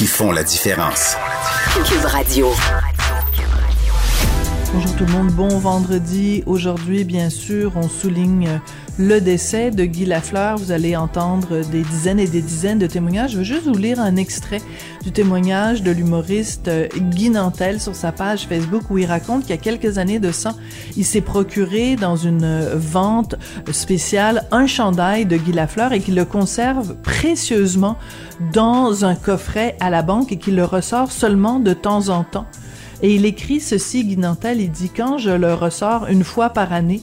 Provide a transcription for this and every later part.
qui font la différence. Cube Radio. Bonjour tout le monde, bon vendredi. Aujourd'hui, bien sûr, on souligne le décès de Guy Lafleur. Vous allez entendre des dizaines et des dizaines de témoignages. Je veux juste vous lire un extrait du témoignage de l'humoriste Guy Nantel sur sa page Facebook où il raconte qu'il y a quelques années de ça, il s'est procuré dans une vente spéciale un chandail de Guy Lafleur et qu'il le conserve précieusement dans un coffret à la banque et qu'il le ressort seulement de temps en temps. Et il écrit ceci, Guy Nantel, il dit, quand je le ressors une fois par année,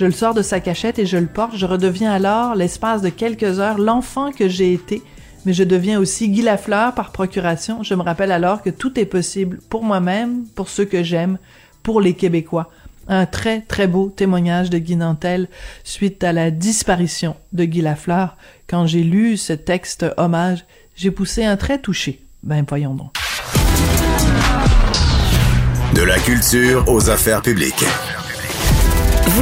je le sors de sa cachette et je le porte, je redeviens alors, l'espace de quelques heures, l'enfant que j'ai été, mais je deviens aussi Guy Lafleur par procuration. Je me rappelle alors que tout est possible pour moi-même, pour ceux que j'aime, pour les Québécois. Un très, très beau témoignage de Guy Nantel suite à la disparition de Guy Lafleur. Quand j'ai lu ce texte hommage, j'ai poussé un trait touché. Ben, voyons donc. De la culture aux affaires publiques.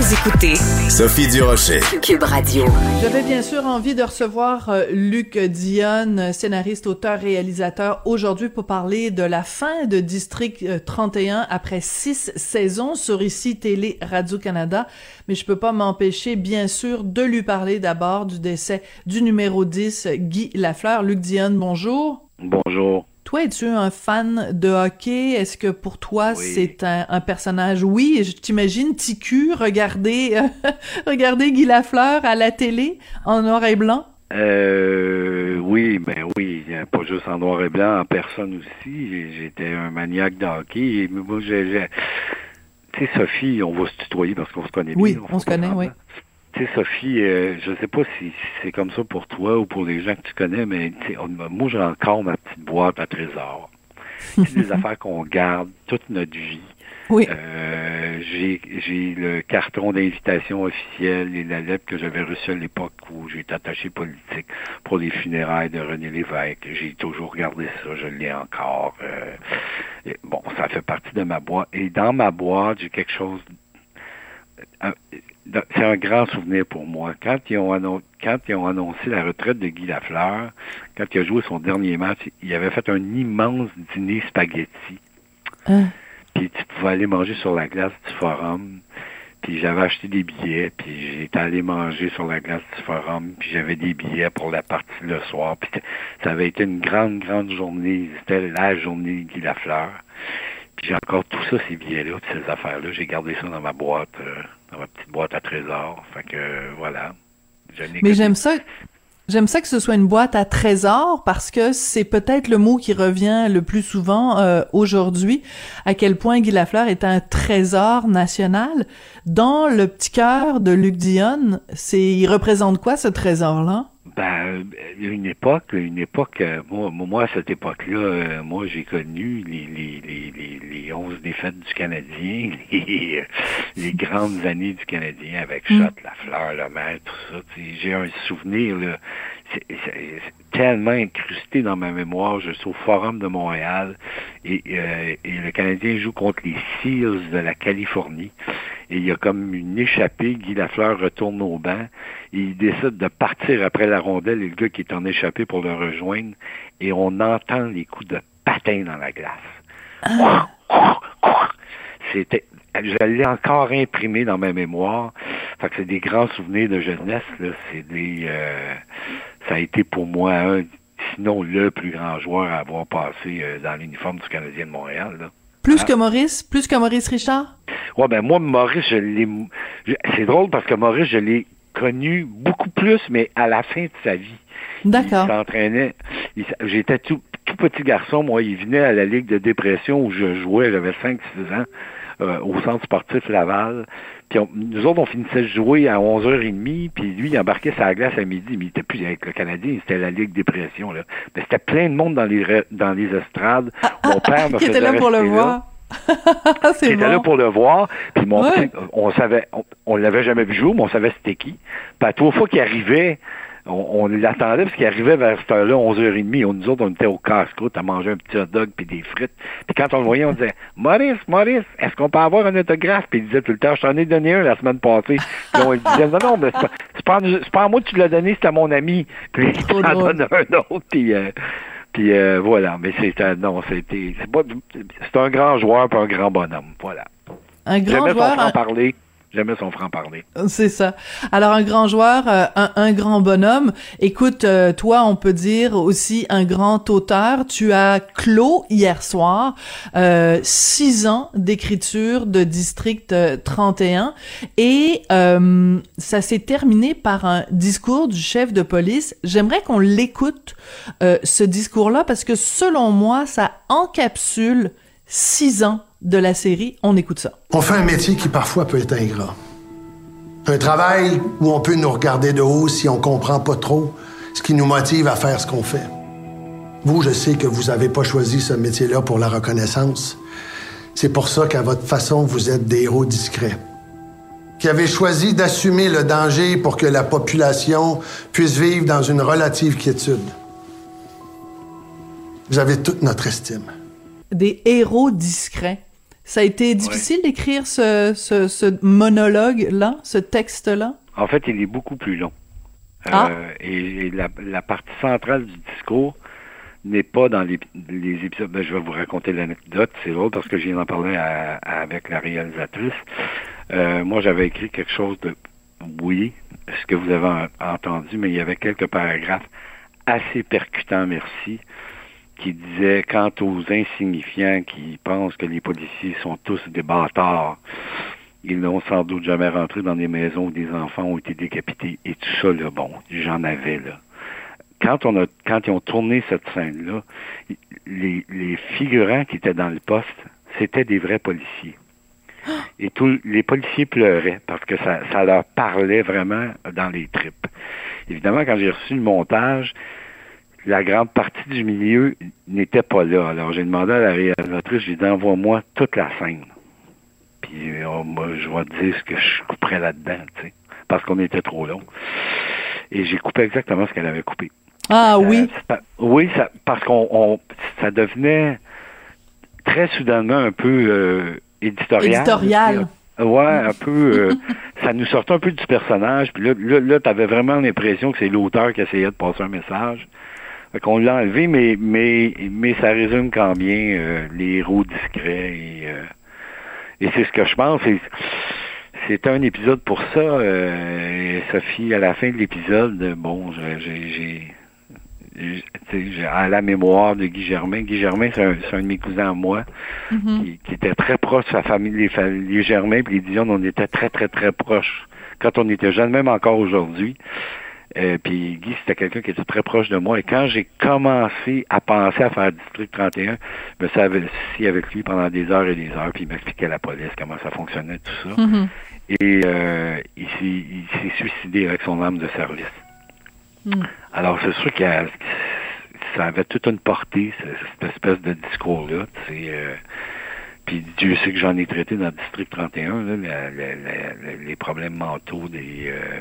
Vous écoutez Sophie Durocher. Cube Radio. J'avais bien sûr envie de recevoir euh, Luc Dionne, scénariste, auteur, réalisateur, aujourd'hui pour parler de la fin de District 31 après six saisons sur ici Télé Radio-Canada. Mais je peux pas m'empêcher, bien sûr, de lui parler d'abord du décès du numéro 10, Guy Lafleur. Luc Dionne, bonjour. Bonjour. Toi, es-tu un fan de hockey? Est-ce que pour toi, c'est un, personnage? Oui, je t'imagine TQ regarder, euh, regarder Guy Lafleur à la télé en noir et blanc? Euh, oui, ben oui, pas juste en noir et blanc, en personne aussi. J'étais un maniaque de hockey. Et moi, j'ai, tu sais, Sophie, on va se tutoyer parce qu'on se connaît bien. Oui, on se connaît, oui. Tu sais, Sophie, euh, je sais pas si, c'est comme ça pour toi ou pour les gens que tu connais, mais moi, j'ai encore ma petite boîte à trésor. C'est des affaires qu'on garde toute notre vie. Oui. Euh, j'ai, le carton d'invitation officielle et la lettre que j'avais reçue à l'époque où j'étais attaché politique pour les funérailles de René Lévesque. J'ai toujours gardé ça, je l'ai encore. Euh, bon, ça fait partie de ma boîte. Et dans ma boîte, j'ai quelque chose c'est un grand souvenir pour moi. Quand ils, ont annoncé, quand ils ont annoncé la retraite de Guy Lafleur, quand il a joué son dernier match, il avait fait un immense dîner spaghetti. Hein? Puis tu pouvais aller manger sur la glace du forum. Puis j'avais acheté des billets, puis j'étais allé manger sur la glace du forum, puis j'avais des billets pour la partie le soir. Puis ça avait été une grande, grande journée. C'était la journée de Guy Lafleur. Puis j'ai encore tout ça, ces billets-là, toutes ces affaires-là. J'ai gardé ça dans ma boîte. Euh, dans ma petite boîte à trésors. Fait que voilà. Mais j'aime ça. J'aime ça que ce soit une boîte à trésors parce que c'est peut-être le mot qui revient le plus souvent euh, aujourd'hui. À quel point Guy Lafleur est un trésor national. Dans le petit cœur de Luc Dionne, c'est il représente quoi ce trésor-là? Ben, une époque, une époque, euh, moi, moi à cette époque-là, euh, moi j'ai connu les, les, les, les, 11 défaites du Canadien, les, les grandes années du Canadien avec mm. Shot, La Fleur, Le Maître, tout ça. J'ai un souvenir là, c'est tellement incrusté dans ma mémoire. Je suis au Forum de Montréal et, euh, et le Canadien joue contre les Seals de la Californie. Et il y a comme une échappée. Guy Lafleur retourne au banc et il décide de partir après la rondelle et le gars qui est en échappée pour le rejoindre. Et on entend les coups de patin dans la glace. Ah. C'était, je l'ai encore imprimé dans ma mémoire. Fait que c'est des grands souvenirs de jeunesse. Là. C'est des, euh, ça a été pour moi un sinon le plus grand joueur à avoir passé euh, dans l'uniforme du Canadien de Montréal. Là. Plus Ah. que Maurice? Plus que Maurice Richard? Ouais, ben moi, Maurice, je l'ai. C'est drôle parce que Maurice, je l'ai connu beaucoup plus, mais à la fin de sa vie. D'accord. Il s'entraînait. J'étais tout, tout petit garçon, moi. Il venait à la Ligue de dépression où je jouais, j'avais 5-6 ans, euh, au centre sportif Laval. Puis on- nous autres, on finissait de jouer à 11h30, puis lui, il embarquait sa glace à midi, mais il était plus avec le Canadien, c'était la Ligue dépression. Là. Mais c'était plein de monde dans les, re- dans les estrades. Mon père me Ah, Qui était là pour le là qui était là bon. pour le voir. Puis mon Ouais. petit- on savait, on, on l'avait jamais vu jouer, mais on savait c'était qui. Puis à trois fois qu'il arrivait, on, on l'attendait parce qu'il arrivait vers cette heure-là, 11h30. On, nous autres, on était au casse-croûte à manger un petit hot dog puis des frites. Puis quand on le voyait, on disait Maurice, Maurice, est-ce qu'on peut avoir un autographe? Puis il disait tout le temps, je t'en ai donné un la semaine passée. Puis on lui disait, non, non, mais c'est pas, à moi que tu l'as donné, c'est à mon ami. Puis il t'en donne un autre. Puis, euh, puis euh, voilà, mais c'était non, c'était c'est pas c'est un grand joueur puis un grand bonhomme, voilà. Un grand son joueur, Jamais son franc-parler. C'est ça. Alors un grand joueur, euh, un, un grand bonhomme. Écoute, euh, toi, on peut dire aussi un grand auteur. Tu as clos hier soir euh, six ans d'écriture de District euh, 31 et euh, ça s'est terminé par un discours du chef de police. J'aimerais qu'on l'écoute ce discours-là parce que selon moi, ça encapsule six ans de la série. On écoute ça. On fait un métier qui parfois peut être ingrat. Un travail où on peut nous regarder de haut si on comprend pas trop ce qui nous motive à faire ce qu'on fait. Vous, je sais que vous n'avez pas choisi ce métier-là pour la reconnaissance. C'est pour ça qu'à votre façon, vous êtes des héros discrets. Qui avez choisi d'assumer le danger pour que la population puisse vivre dans une relative quiétude. Vous avez toute notre estime. des héros discrets. Ça a été difficile d'écrire ce, ce, ce monologue-là, ce texte-là? En fait, il est beaucoup plus long. Ah. Euh, et et la, la partie centrale du discours n'est pas dans les, les épisodes. Ben, je vais vous raconter l'anecdote, c'est drôle parce que je viens d'en parler à- à- avec la réalisatrice. Euh, moi, j'avais écrit quelque chose de oui, ce que vous avez en- entendu, mais il y avait quelques paragraphes assez percutants, merci, qui disaient quant aux insignifiants qui pensent que les policiers sont tous des bâtards, ils n'ont sans doute jamais rentré dans des maisons où des enfants ont été décapités et tout ça, là, bon, j'en avais là. Quand on a, quand ils ont tourné cette scène-là, les, les figurants qui étaient dans le poste, c'était des vrais policiers. Et tous les policiers pleuraient parce que ça, ça leur parlait vraiment dans les tripes. Évidemment, quand j'ai reçu le montage, la grande partie du milieu n'était pas là. Alors j'ai demandé à la réalisatrice, j'ai dit envoie-moi toute la scène. Puis euh, moi, je vais te dire ce que je couperais là-dedans, tu sais, parce qu'on était trop long. Et j'ai coupé exactement ce qu'elle avait coupé. Ah Euh, oui, oui, ça, parce qu'on on- ça devenait très soudainement un peu euh, éditorial. éditorial. Ouais, un peu. euh, ça nous sortait un peu du personnage. Puis là, là, là tu avais vraiment l'impression que c'est l'auteur qui essayait de passer un message. Fait qu'on l'a enlevé, mais, mais, mais ça résume quand bien euh, les héros discrets. Et, euh, et c'est ce que je pense. C'est un épisode pour ça. euh, Sophie, à la fin de l'épisode, bon, j'ai- à la mémoire de Guy Germain. Guy Germain, c'est un, c'est un de mes cousins à moi Mhm. qui, qui était très proche de sa famille, les, les Germain puis les Dion, on était très, très, très proches quand on était jeunes, même encore aujourd'hui. Euh, puis Guy, c'était quelqu'un qui était très proche de moi. Et quand j'ai commencé à penser à faire District 31, je me suis assis avec lui pendant des heures et des heures, puis il m'expliquait la police, comment ça fonctionnait, tout ça. Mhm. Et euh, il s'est suicidé avec son arme de service. Mm. Alors, c'est sûr que ça avait toute une portée, ce- cette espèce de discours-là. euh, puis Dieu sait que j'en ai traité dans le District 31, là, la- la- la- la- les problèmes mentaux des, euh,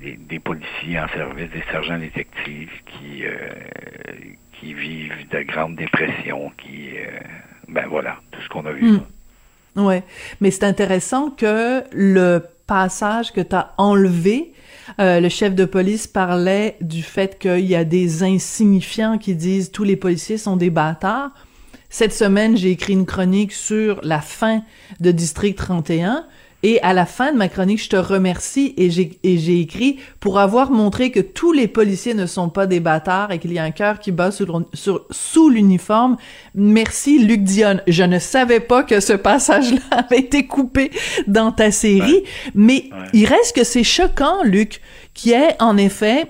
des, policiers en service, des sergents détectives qui, euh, qui vivent de grandes dépressions, qui... euh, ben voilà, tout ce qu'on a vu. Mm. là. Ouais, mais c'est intéressant que le passage que tu as enlevé, euh, le chef de police parlait du fait qu'il y a des insignifiants qui disent tous les policiers sont des bâtards. Cette semaine, j'ai écrit une chronique sur la fin de District 31 Et à la fin de ma chronique, je te remercie et j'ai, écrit pour avoir montré que tous les policiers ne sont pas des bâtards et qu'il y a un cœur qui bat sur, sur, sous l'uniforme. Merci, Luc Dion. Je ne savais pas que ce passage-là avait été coupé dans ta série, mais il reste que c'est choquant, Luc, qui est en effet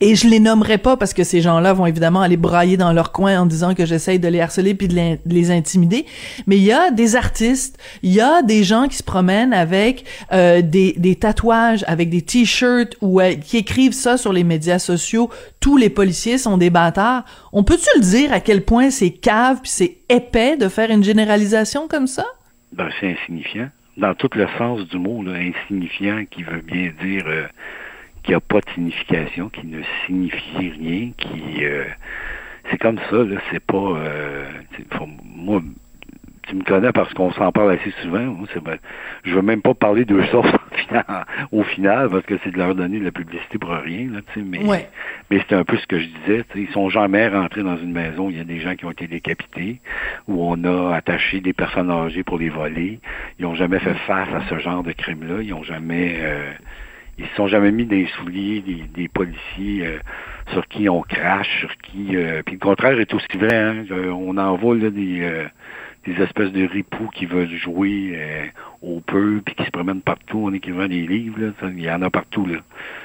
et je les nommerai pas parce que ces gens-là vont évidemment aller brailler dans leur coin en disant que j'essaye de les harceler puis de les, intimider. Mais il y a des artistes, il y a des gens qui se promènent avec euh, des, tatouages, avec des t-shirts ou euh, qui écrivent ça sur les médias sociaux. Tous les policiers sont des bâtards. On peut-tu le dire à quel point c'est cave puis c'est épais de faire une généralisation comme ça? Ben, c'est insignifiant. Dans tout le sens du mot, insignifiant qui veut bien dire... Euh, qui n'a pas de signification, qui ne signifie rien, qui euh, c'est comme ça, là, c'est pas euh, moi tu me connais parce qu'on s'en parle assez souvent. Moi, ben, je veux même pas parler d'eux sources au final parce que c'est de leur donner de la publicité pour rien. Là, mais mais c'est un peu ce que je disais. Ils sont jamais rentrés dans une maison. Il y a des gens qui ont été décapités où on a attaché des personnes âgées pour les voler. Ils ont jamais fait face à ce genre de crime-là. Ils ont jamais euh, ils se sont jamais mis des souliers des, policiers euh, sur qui on crache, sur qui. Euh, puis le contraire est aussi vrai. Hein, on envoie là, des, euh, des espèces de ripoux qui veulent jouer au peu puis qui se promènent partout en écrivant des livres. Là, il y en a partout. Là.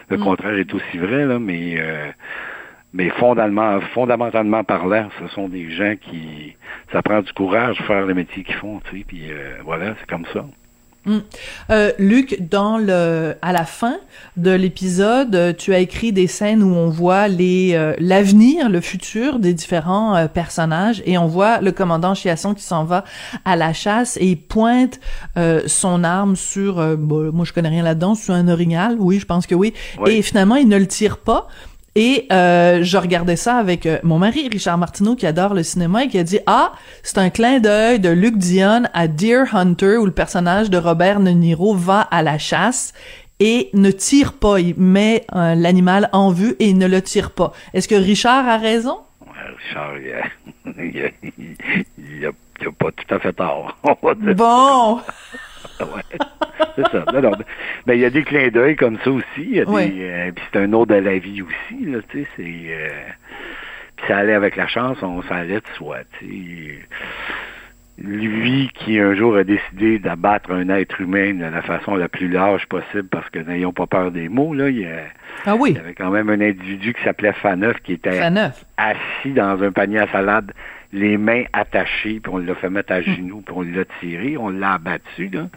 Le mm. contraire est aussi vrai, là, mais mais fondamentalement, fondamentalement parlant, ce sont des gens qui ça prend du courage de faire le métier qu'ils font, tu sais, puis voilà, c'est comme ça. Mm. Euh, Luc, dans le, à la fin de l'épisode, euh, tu as écrit des scènes où on voit les, euh, l'avenir, le futur des différents euh, personnages, et on voit le commandant Chiasson qui s'en va à la chasse et il pointe son arme sur, moi je connais rien là-dedans, sur un orignal, oui, je pense que oui, et finalement il ne le tire pas. Et euh, je regardais ça avec euh, mon mari, Richard Martineau, qui adore le cinéma et qui a dit Ah, c'est un clin d'œil de Luc Dion à Deer Hunter, où le personnage de Robert De Niro va à la chasse et ne tire pas. Il met euh, l'animal en vue et il ne le tire pas. Est-ce que Richard a raison? Richard, il a, a, pas tout à fait tort. bon! ouais. C'est ça. mais il y a des clins d'œil comme ça aussi. Il y a des, euh, puis c'est un autre de la vie aussi. Là, tu sais, c'est. Euh, puis ça allait avec la chance, on s'en allait de soi. Tu sais. Lui qui un jour a décidé d'abattre un être humain de la façon la plus large possible parce que n'ayons pas peur des mots, là, il y, a, ah oui. il y avait quand même un individu qui s'appelait Faneuf qui était assis dans un panier à salade les mains attachées, puis on l'a fait mettre à hmm. genoux, puis on l'a tiré, on l'a abattu, là.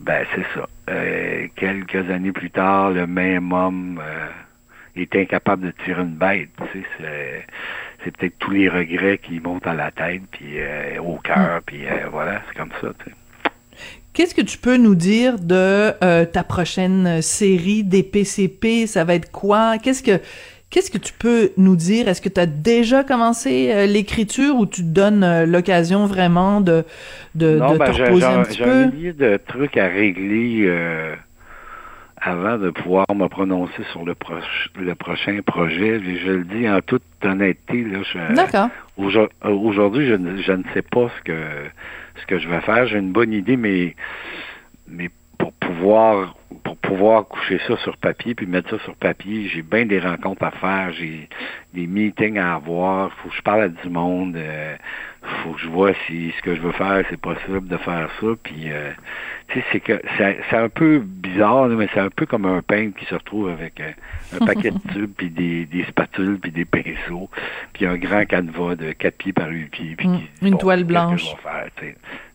Ben, c'est ça. Euh, quelques années plus tard, le même homme euh, est incapable de tirer une bête. Tu sais, c'est, peut-être tous les regrets qui montent à la tête, puis euh, au cœur, hmm. puis voilà, c'est comme ça. Tu sais. Qu'est-ce que tu peux nous dire de ta prochaine série des PCP? Ça va être quoi? Qu'est-ce que Qu'est-ce que tu peux nous dire? Est-ce que tu as déjà commencé euh, l'écriture ou tu te donnes euh, l'occasion vraiment de, de, de ben, te reposer un petit peu? J'ai de trucs à régler euh, avant de pouvoir me prononcer sur le, le prochain projet. Je, le dis en toute honnêteté. D'accord. Aujourd'hui, je, je, ne sais pas ce que ce que je vais faire. J'ai une bonne idée, mais mais pour pouvoir pour pouvoir coucher ça sur papier puis mettre ça sur papier, j'ai bien des rencontres à faire, j'ai des meetings à avoir, faut que je parle à du monde, euh, faut que je vois si ce que je veux faire c'est possible de faire ça, puis euh, tu sais c'est que c'est un peu bizarre, mais c'est un peu comme un peintre qui se retrouve avec euh, un paquet de tubes puis des, des spatules puis des pinceaux, puis un grand canevas de 4 pieds par 8 pieds, puis mm. une toile blanche.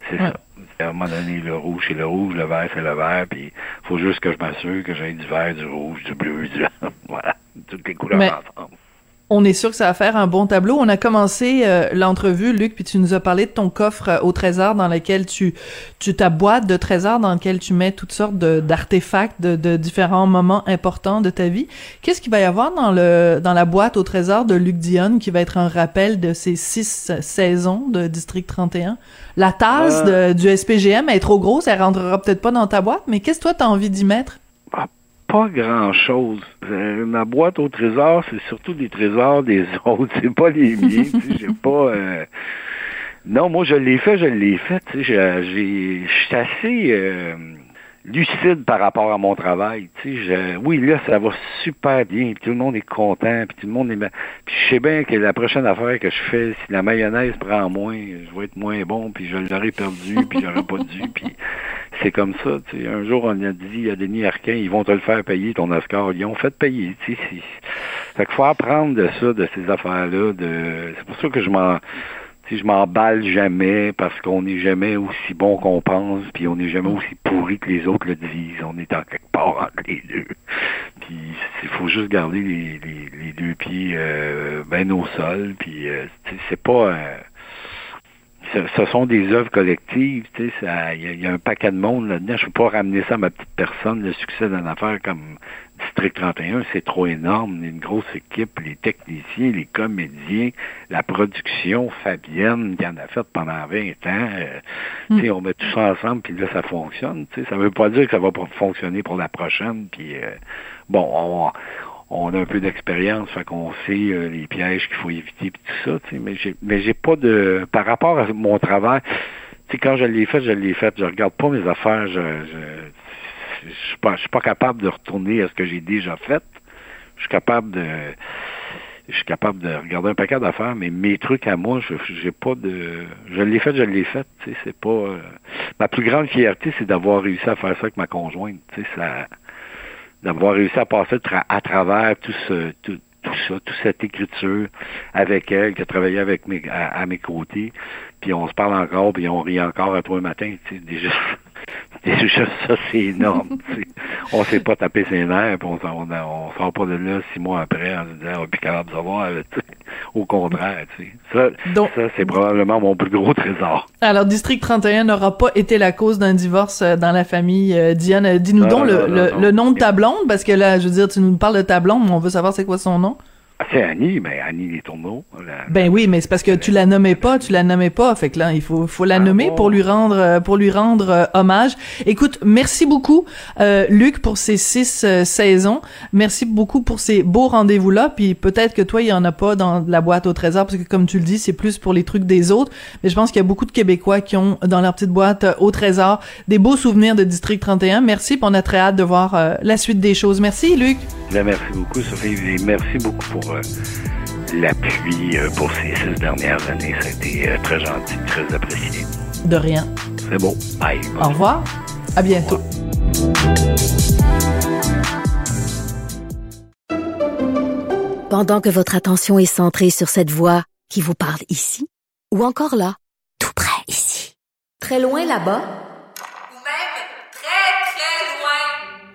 C'est ça à un moment donné, le rouge, c'est le rouge, le vert, c'est le vert, puis il faut juste que je m'assure que j'ai du vert, du rouge, du bleu, du voilà, toutes les couleurs ensemble. On est sûr que ça va faire un bon tableau. On a commencé euh, l'entrevue, Luc, puis tu nous as parlé de ton coffre euh, au trésor dans lequel tu, tu ta boîte de trésors dans lequel tu mets toutes sortes d'artefacts de, de, différents moments importants de ta vie. Qu'est-ce qu'il va y avoir dans le dans la boîte au trésor de Luc Dion qui va être un rappel de ces six saisons de District 31? La tasse euh. du SPGM est trop grosse, elle rentrera peut-être pas dans ta boîte, mais qu'est-ce que toi t'as envie d'y mettre? Ah, pas grand-chose. Euh, ma boîte au trésor, c'est surtout des trésors des autres. C'est pas les miens. J'ai pas. Euh, Non, moi, je l'ai fait, je l'ai fait. Je suis assez euh, lucide par rapport à mon travail. Je- oui, là, ça va super bien, puis tout le monde est content, puis tout le monde est... Puis je sais bien que la prochaine affaire que je fais, si la mayonnaise prend moins, je vais être moins bon, puis je l'aurais perdu, puis j'aurais pas dû, puis c'est comme ça. Tu sais. Un jour, on a dit à Denis Arquin, ils vont te le faire payer, ton Oscar. Ils ont fait payer. Tu sais, fait qu'il faut apprendre de ça, de ces affaires-là. De... C'est pour ça que je m'en... Je m'emballe jamais parce qu'on n'est jamais aussi bon qu'on pense, puis on n'est jamais aussi pourri que les autres le disent. On est en quelque part entre les deux. Puis il faut juste garder les, les, les deux pieds euh, bien au sol. Puis euh, c'est pas. euh, ce, ce sont des œuvres collectives, tu sais, ça- il y, a- il y a un paquet de monde là-dedans. Je peux pas ramener ça à ma petite personne. Le succès d'une affaire comme District 31, c'est trop énorme. Une grosse équipe, les techniciens, les comédiens, la production, Fabienne, qui en a fait pendant 20 ans. euh, tu sais, on met tout ça ensemble, puis là, ça fonctionne. Tu sais, ça veut pas dire que ça va pas fonctionner pour la prochaine. Puis euh, bon, on, on a un peu d'expérience, fait qu'on sait euh, les pièges qu'il faut éviter, puis tout ça. Mais j'ai, mais j'ai pas de, par rapport à mon travail. Tu quand je l'ai fait, je l'ai fait. Je regarde pas mes affaires. Je, je, suis pas, je suis pas capable de retourner à ce que j'ai déjà fait. Je suis capable de, je suis capable de regarder un paquet d'affaires, mais mes trucs à moi, je, j'ai pas de, je l'ai fait, je l'ai fait. C'est pas. euh, ma plus grande fierté, c'est d'avoir réussi à faire ça avec ma conjointe. Ça, d'avoir réussi à passer à travers tout ce, tout, tout ça, toute cette écriture avec elle, qui a travaillé avec mes, à, à mes côtés, puis on se parle encore, puis on rit encore à toi le matin, tu sais, déjà, déjà ça c'est énorme. On s'est pas tapé ses nerfs, puis on, on, on sort pas de là six mois après en se disant, on est plus capable de savoir, au contraire, tu sais. Ça, Donc- ça c'est probablement mon plus gros trésor. Alors, District 31 n'aura pas été la cause d'un divorce euh, dans la famille. Euh, Diane, euh, dis-nous donc non, le, non, le- non. le nom de ta blonde, parce que là, je veux dire, tu nous parles de ta blonde, mais on veut savoir c'est quoi son nom. Ah, c'est Annie, mais Annie Les Tourneaux. la- Ben oui, mais c'est parce que tu la nommais pas, tu la nommais pas, fait que là, il faut, faut la Ah nommer bon? pour lui rendre, euh, pour lui rendre euh, hommage. Écoute, merci beaucoup, euh, Luc, pour ces six euh, saisons. Merci beaucoup pour ces beaux rendez-vous-là. Puis peut-être que toi, il y en a pas dans la boîte au trésor, parce que comme tu le dis, c'est plus pour les trucs des autres. Mais je pense qu'il y a beaucoup de Québécois qui ont dans leur petite boîte au trésor des beaux souvenirs de District 31. Merci, puis on a très hâte de voir la suite des choses. Merci, Luc. Ben, merci beaucoup, Sophie, et merci beaucoup pour l'appui euh, pour ces six dernières années. Ça a été euh, très gentil, très apprécié. De rien. C'est beau. Bye. Au revoir. À bientôt. Pendant que votre attention est centrée sur cette voix qui vous parle ici, ou encore là, tout près ici, très loin là-bas, Même très, très loin.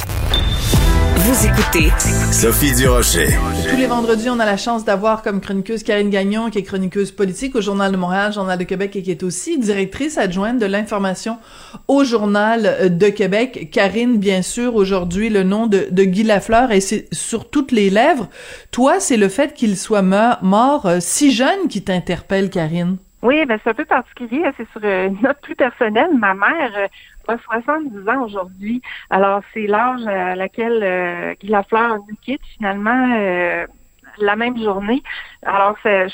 Vous écoutez Sophie Durocher. Tous les vendredis, on a la chance d'avoir comme chroniqueuse Karine Gagnon, qui est chroniqueuse politique au Journal de Montréal, Journal de Québec, et qui est aussi directrice adjointe de l'information au Journal de Québec. Karine, bien sûr, aujourd'hui, le nom de, de Guy Lafleur, et c'est sur toutes les lèvres. Toi, c'est le fait qu'il soit mort euh, si jeune qui t'interpelle, Karine. Oui, ben c'est un peu particulier. C'est sur euh, une note plus personnelle. Ma mère euh, a 70 ans aujourd'hui. Alors, c'est l'âge à laquelle euh, Guy Lafleur nous quitte finalement euh, la même journée. Alors, ça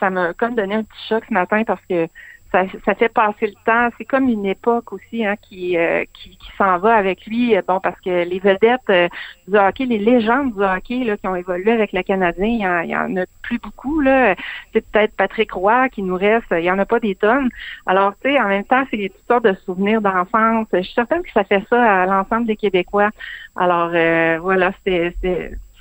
ça m'a comme donné un petit choc ce matin parce que ça, ça fait passer le temps. C'est comme une époque aussi hein, qui, euh, qui, qui s'en va avec lui. Bon, parce que les vedettes euh, du hockey, les légendes du hockey là, qui ont évolué avec le Canadien, il y en, il y en a plus beaucoup. Là. C'est peut-être Patrick Roy qui nous reste. Il y en a pas des tonnes. Alors, tu sais, en même temps, c'est toutes sortes de souvenirs d'enfance. Je suis certaine que ça fait ça à l'ensemble des Québécois. Alors, euh, voilà, c'était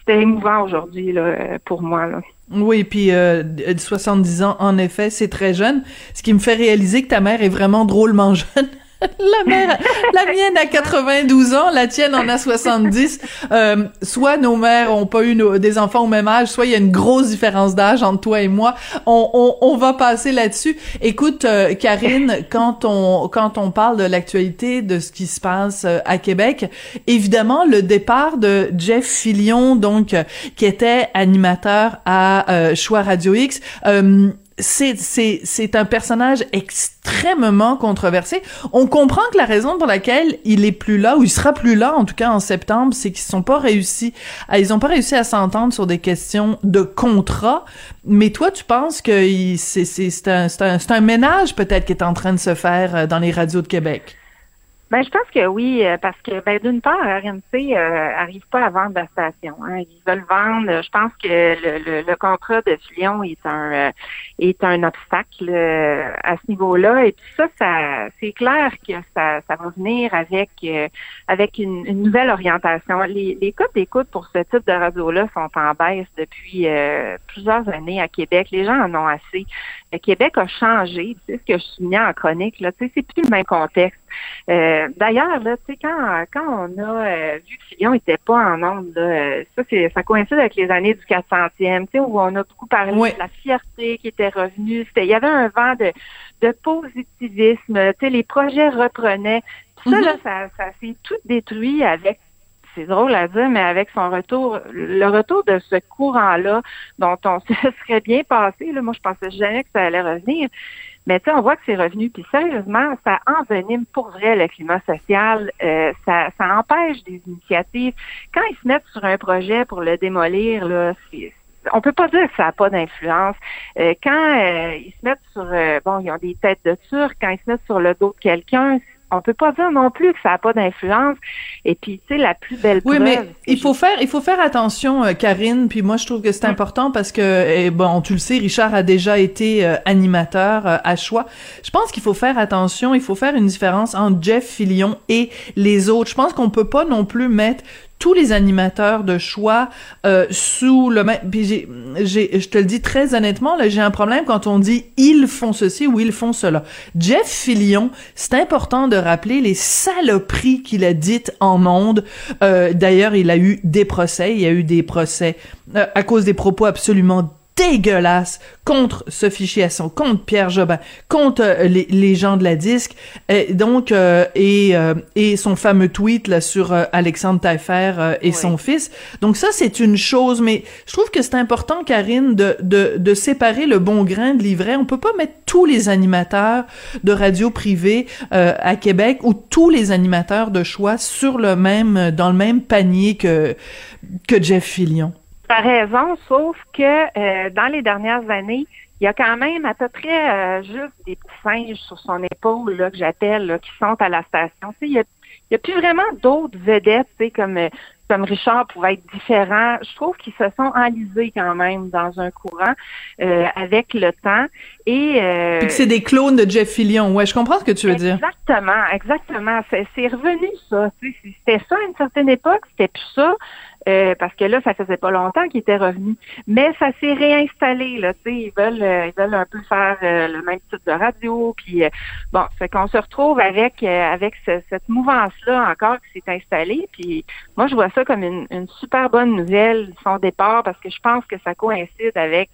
c'était émouvant aujourd'hui là, pour moi. Là. Oui, puis euh, 70 ans, en effet, c'est très jeune. Ce qui me fait réaliser que ta mère est vraiment drôlement jeune. La mère, la mienne a 92 ans, la tienne en a 70. Euh, soit nos mères ont pas eu des enfants au même âge, soit il y a une grosse différence d'âge entre toi et moi. On, va passer là-dessus. Écoute, euh, Karine, quand on quand on parle de l'actualité de ce qui se passe euh, à Québec, évidemment le départ de Jeff Fillion, donc qui était animateur à euh, Choix Radio X c'est un personnage extrêmement controversé. On comprend que la raison pour laquelle il est plus là ou il sera plus là en tout cas en septembre, c'est qu'ils sont pas réussi à, ils ont pas réussi à s'entendre sur des questions de contrat. Mais toi, tu penses que c'est un un, un ménage peut-être qui est en train de se faire euh, dans les radios de Québec? Ben, je pense que oui, euh, parce que ben, d'une part, RMC euh, arrive pas à vendre la station. Hein. Ils veulent vendre. Je pense que le, le, contrat de Filion est un euh, est un obstacle euh, à ce niveau-là. Et puis ça, ça c'est clair que ça, ça va venir avec avec une, une, nouvelle orientation. Les, les codes d'écoute pour ce type de radio-là sont en baisse depuis plusieurs années à Québec. Les gens en ont assez. Le Québec a changé. Sais ce que je soulignais en chronique. Là, c'est plus le même contexte. Euh, D'ailleurs, là, tu sais, quand, quand on a euh, vu que Fillon n'était pas en onde, là, euh, ça, ça coïncide avec les années du 400e, tu sais, où on a beaucoup parlé de la fierté qui était revenue. Il y avait un vent de, de positivisme. Tu sais, les projets reprenaient. Tout ça, là, mm-hmm. ça, ça s'est tout détruit avec c'est drôle à dire, mais avec son retour, le retour de ce courant-là, dont on se serait bien passé, là, moi je pensais jamais que ça allait revenir, mais tu sais, on voit que c'est revenu. Puis sérieusement, ça envenime pour vrai le climat social. Euh, ça, ça empêche des initiatives. Quand ils se mettent sur un projet pour le démolir, là, c'est on peut pas dire que ça n'a pas d'influence. Euh, quand euh, ils se mettent sur, bon, ils ont des têtes de turc, quand ils se mettent sur le dos de quelqu'un, on peut pas dire non plus que ça n'a pas d'influence. Et puis, tu sais, la plus belle Oui, mais il faut faire, il faut faire attention, euh, Karine. Puis moi, je trouve que c'est important parce que, eh, bon, tu le sais, Richard a déjà été euh, animateur euh, à choix. Je pense qu'il faut faire attention. Il faut faire une différence entre Jeff Fillion et les autres. Je pense qu'on peut pas non plus mettre tous les animateurs de choix euh, sous le même. Puis j'ai, je te le dis très honnêtement, là, j'ai un problème quand on dit ils font ceci ou ils font cela. Jeff Fillion, c'est important de rappeler les saloperies qu'il a dites en monde. Euh, d'ailleurs, il a eu des procès, il y a eu des procès euh, à cause des propos absolument dégueulasse contre Sophie Chiasson, contre Pierre Jobin, contre euh, les, les, gens de la disque, et donc euh, et euh, et son fameux tweet là sur Alexandre Taillefer et son fils. Donc ça c'est une chose, mais je trouve que c'est important, Karine, de, de de séparer le bon grain de l'ivraie. On peut pas mettre tous les animateurs de radio privée à Québec ou tous les animateurs de choix sur le même dans le même panier que que Jeff Fillion raison, sauf que euh, dans les dernières années, il y a quand même à peu près euh, juste des petits singes sur son épaule là, que j'appelle, qui sont à la station. il n'y a, a, plus vraiment d'autres vedettes, comme euh, comme Richard pouvait être différent. Je trouve qu'ils se sont enlisés quand même dans un courant avec le temps. Et, euh, c'est des clones de Jeff Fillion. Ouais, je comprends ce que tu veux dire. Exactement, exactement. C'est revenu ça. C'était ça à une certaine époque, c'était plus ça. Euh, parce que là, ça faisait pas longtemps qu'il était revenu. Mais ça s'est réinstallé, là, tu sais, ils veulent, euh, ils veulent un peu faire euh, le même type de radio, puis bon, fait qu'on se retrouve avec avec cette mouvance-là encore qui s'est installée, puis moi, je vois ça comme une, une super bonne nouvelle, son départ, parce que je pense que ça coïncide avec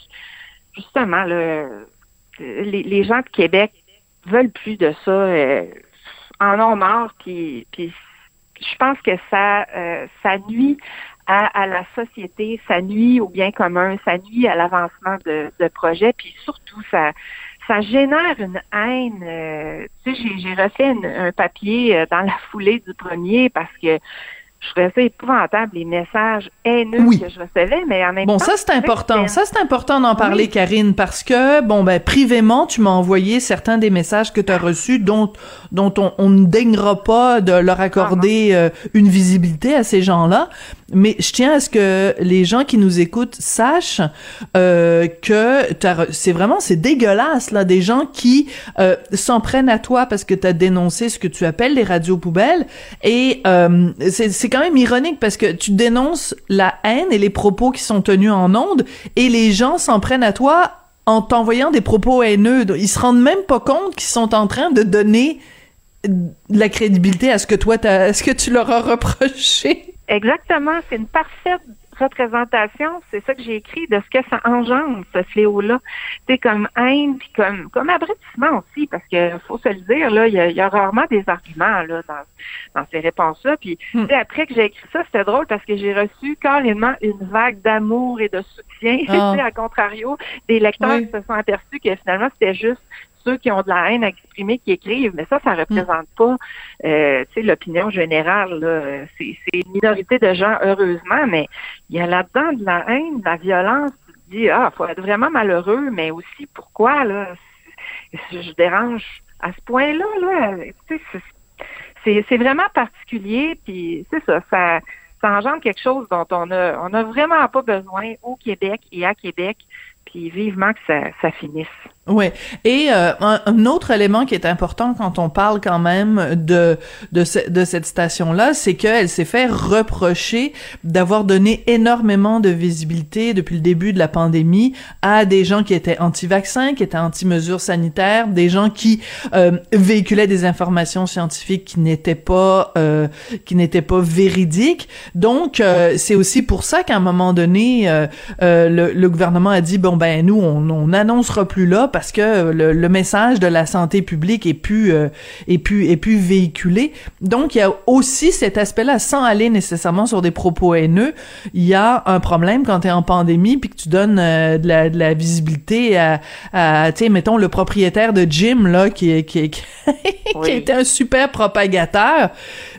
justement le, les, gens de Québec veulent plus de ça, en ont marre, puis, je pense que ça, ça nuit à, la société, ça nuit au bien commun, ça nuit à l'avancement de, de projets, puis surtout ça ça génère une haine. Euh, tu sais, j'ai refait un papier euh, dans la foulée du premier parce que je trouvais ça épouvantable, les messages haineux que je recevais, mais en même bon, temps... Bon, ça, c'est important. Ça, c'est important d'en parler, Karine, parce que, bon, ben, privément, tu m'as envoyé certains des messages que tu as reçus dont, dont on, on, ne daignera pas de leur accorder euh, une visibilité à ces gens-là. Mais je tiens à ce que les gens qui nous écoutent sachent euh, que c'est vraiment, c'est dégueulasse, là, des gens qui euh, s'en prennent à toi parce que tu as dénoncé ce que tu appelles les radios poubelles. Et euh, c'est quand même ironique parce que tu dénonces la haine et les propos qui sont tenus en ondes et les gens s'en prennent à toi en t'envoyant des propos haineux. Ils se rendent même pas compte qu'ils sont en train de donner de la crédibilité à ce que toi, à ce que tu leur as reproché. Exactement, c'est une parfaite représentation, c'est ça que j'ai écrit, de ce que ça engendre, ce fléau-là. C'est comme haine, puis comme, comme abrutissement aussi, parce que faut se le dire, là, il y a, rarement des arguments là, dans, dans ces réponses-là. Puis hmm. après que j'ai écrit ça, c'était drôle parce que j'ai reçu carrément une vague d'amour et de soutien. Oh. à contrario, des lecteurs qui se sont aperçus que finalement, c'était juste ceux qui ont de la haine à exprimer qui écrivent, mais ça, ça représente pas euh, l'opinion générale. C'est une minorité de gens, heureusement, mais il y a là-dedans de la haine, de la violence. Tu dis, ah, faut être vraiment malheureux, mais aussi pourquoi, là, je dérange à ce point-là, là, c'est vraiment particulier, puis c'est ça, ça, ça engendre quelque chose dont on a, on a vraiment pas besoin au Québec et à Québec, puis vivement que ça, ça finisse. Oui. Et euh, un, autre élément qui est important quand on parle quand même de de, de cette station-là, c'est qu'elle s'est fait reprocher d'avoir donné énormément de visibilité depuis le début de la pandémie à des gens qui étaient anti-vaccins, qui étaient anti-mesures sanitaires, des gens qui euh, véhiculaient des informations scientifiques qui n'étaient pas euh, qui n'étaient pas véridiques. Donc c'est aussi pour ça qu'à un moment donné, le, le, gouvernement a dit bon ben nous on n'annoncera plus là parce que le, message de la santé publique est plus euh, est plus est plus véhiculé. Donc il y a aussi cet aspect-là sans aller nécessairement sur des propos haineux, il y a un problème quand tu es en pandémie puis que tu donnes euh, de, la, de la visibilité à, à tu sais mettons le propriétaire de gym là qui qui qui, qui a été un super propagateur.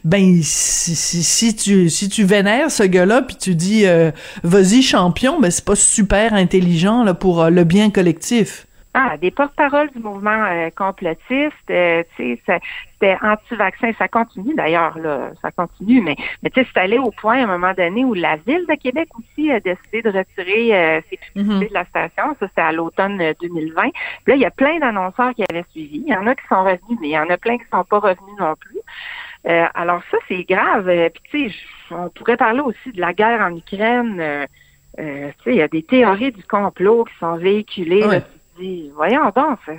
Ben si, si, tu si tu vénères ce gars-là puis tu dis euh, vas-y champion, ben c'est pas super intelligent là pour le bien collectif. Ah, des porte-paroles du mouvement euh, complotiste, euh, tu sais, c'était anti-vaccin, ça continue d'ailleurs, là, ça continue, mais, mais tu sais, c'est allé au point à un moment donné où la ville de Québec aussi a décidé de retirer euh, ses publicités mhm. de la station, ça c'était à l'automne 2020. Puis là, il y a plein d'annonceurs qui avaient suivi, il y en a qui sont revenus, mais il y en a plein qui sont pas revenus non plus. alors ça, c'est grave. Puis tu sais, on pourrait parler aussi de la guerre en Ukraine. tu sais, il y a des théories du complot qui sont véhiculées voyons donc, ça,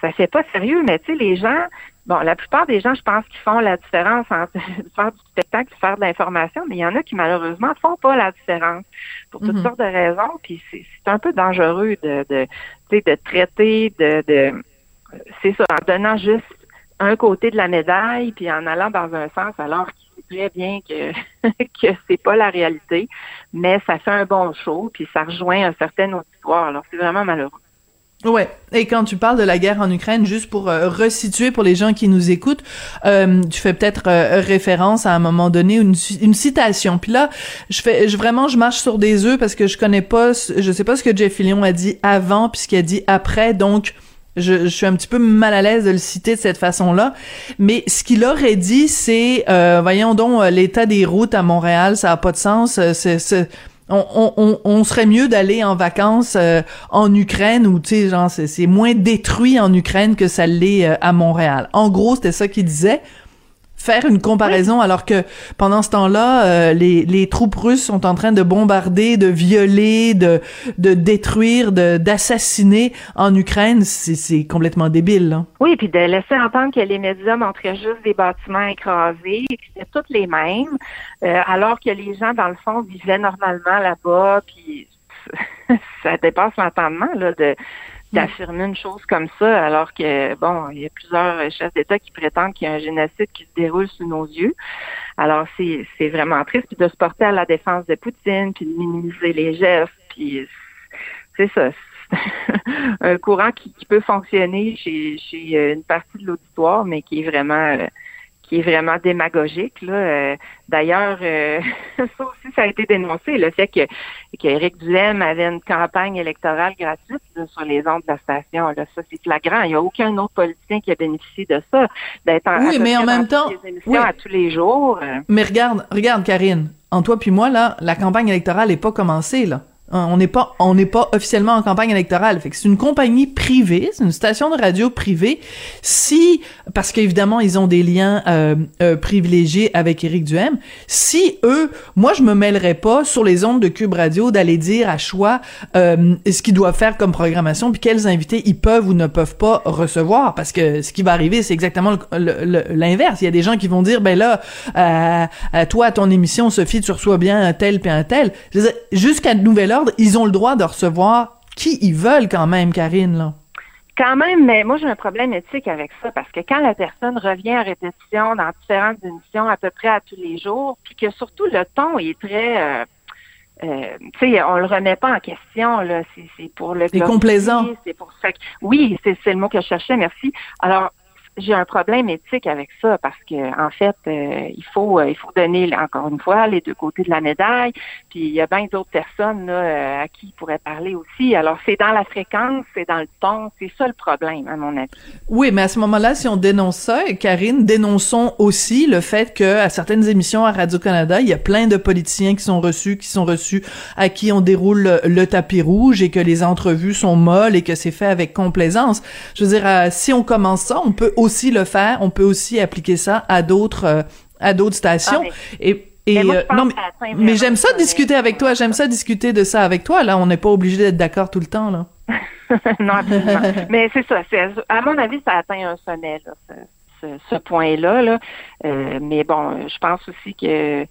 ça fait pas sérieux, mais tu sais, les gens, bon, la plupart des gens, je pense qu'ils font la différence entre faire du spectacle et faire de l'information, mais il y en a qui malheureusement font pas la différence pour toutes mhm. sortes de raisons, puis c'est un peu dangereux de, de, de traiter de, de c'est ça, en donnant juste un côté de la médaille, puis en allant dans un sens alors qu'il très bien que que c'est pas la réalité, mais ça fait un bon show, puis ça rejoint un certain auditoire. Alors c'est vraiment malheureux. Ouais. Et quand tu parles de la guerre en Ukraine, juste pour euh, resituer pour les gens qui nous écoutent, euh, tu fais peut-être euh, référence à un moment donné une, une citation. Puis là, je fais je, vraiment je marche sur des œufs parce que je connais pas, je sais pas ce que Jeff Fillion a dit avant puis ce qu'il a dit après, donc. Je, je, suis un petit peu mal à l'aise de le citer de cette façon-là, mais ce qu'il aurait dit, c'est, voyons donc, l'état des routes à Montréal, ça a pas de sens. C'est, on, on, serait mieux d'aller en vacances euh, en Ukraine où tu sais genre c'est moins détruit en Ukraine que ça l'est euh, à Montréal. En gros, c'était ça qu'il disait faire une comparaison alors que pendant ce temps-là, euh, les, les, troupes russes sont en train de bombarder, de violer, de, de détruire, de d'assassiner en Ukraine, c'est complètement débile. Là. Oui, puis de laisser entendre que les médias montraient juste des bâtiments écrasés, que c'était toutes les mêmes, euh, alors que les gens, dans le fond, vivaient normalement là-bas, puis ça dépasse l'entendement là de d'affirmer une chose comme ça, alors que, bon, il y a plusieurs chefs d'État qui prétendent qu'il y a un génocide qui se déroule sous nos yeux. Alors, c'est, vraiment triste, puis de se porter à la défense de Poutine, puis de minimiser les gestes, puis c'est ça. un courant qui, peut fonctionner chez, chez une partie de l'auditoire, mais qui est vraiment... Euh, qui est vraiment démagogique. Là. Euh, d'ailleurs, euh, ça aussi, ça a été dénoncé, le fait que qu'Éric Duhem avait une campagne électorale gratuite sur les ondes de la station. Là. Ça, c'est flagrant. Il n'y a aucun autre politicien qui a bénéficié de ça. D'être oui, mais en même temps, oui. à tous les jours. Mais regarde, regarde, Karine, en toi puis moi, là, la campagne électorale n'est pas commencée, là. Hein, on n'est pas, on n'est pas officiellement en campagne électorale. C'est une compagnie privée, c'est une station de radio privée. Si, parce qu'évidemment ils ont des liens euh, euh, privilégiés avec Éric Duhem, si eux, moi je me mêlerais pas sur les ondes de Cube Radio d'aller dire à choix euh, ce qu'ils doivent faire comme programmation, puis quels invités ils peuvent ou ne peuvent pas recevoir, parce que ce qui va arriver c'est exactement l'inverse. Il y a des gens qui vont dire ben là, euh, toi à ton émission Sophie tu reçois bien un tel puis un tel. Jusqu'à nouvelle ils ont le droit de recevoir qui ils veulent quand même, Karine, là. Quand même, mais moi j'ai un problème éthique avec ça parce que quand la personne revient à répétition dans différentes émissions à peu près à tous les jours, puis que surtout le ton est très euh, euh, tu sais, on le remet pas en question là. C'est pour le. C'est complaisant. C'est pour ça. Oui, c'est le mot que je cherchais. Merci. Alors, j'ai un problème éthique avec ça parce que en fait, euh, il faut euh, il faut donner encore une fois les deux côtés de la médaille. Puis il y a bien d'autres personnes euh, à qui il pourrait parler aussi. Alors c'est dans la fréquence, c'est dans le ton, c'est ça le problème à mon avis. Oui, mais à ce moment-là, si on dénonce ça, Karine, dénonçons aussi le fait que à certaines émissions à Radio Canada, il y a plein de politiciens qui sont reçus, qui sont reçus à qui on déroule le, tapis rouge et que les entrevues sont molles et que c'est fait avec complaisance. Je veux dire, si on commence ça, on peut aussi aussi le faire. On peut aussi appliquer ça à d'autres euh, à d'autres stations. Ah, et et euh, non, mais, j'aime ça discuter avec toi. J'aime ça discuter de ça avec toi. Là, on n'est pas obligé d'être d'accord tout le temps là. non, absolument. mais c'est ça. À mon avis, ça atteint un sommet ce, point-là. Là. Euh, mais bon, je pense aussi que